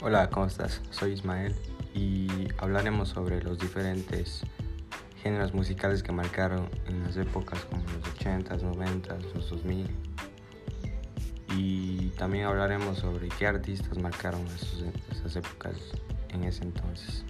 Hola, ¿cómo estás? Soy Ismael y hablaremos sobre los diferentes géneros musicales que marcaron en las épocas como los 80s, 90s, los 2000. Y también hablaremos sobre qué artistas marcaron esas épocas en ese entonces.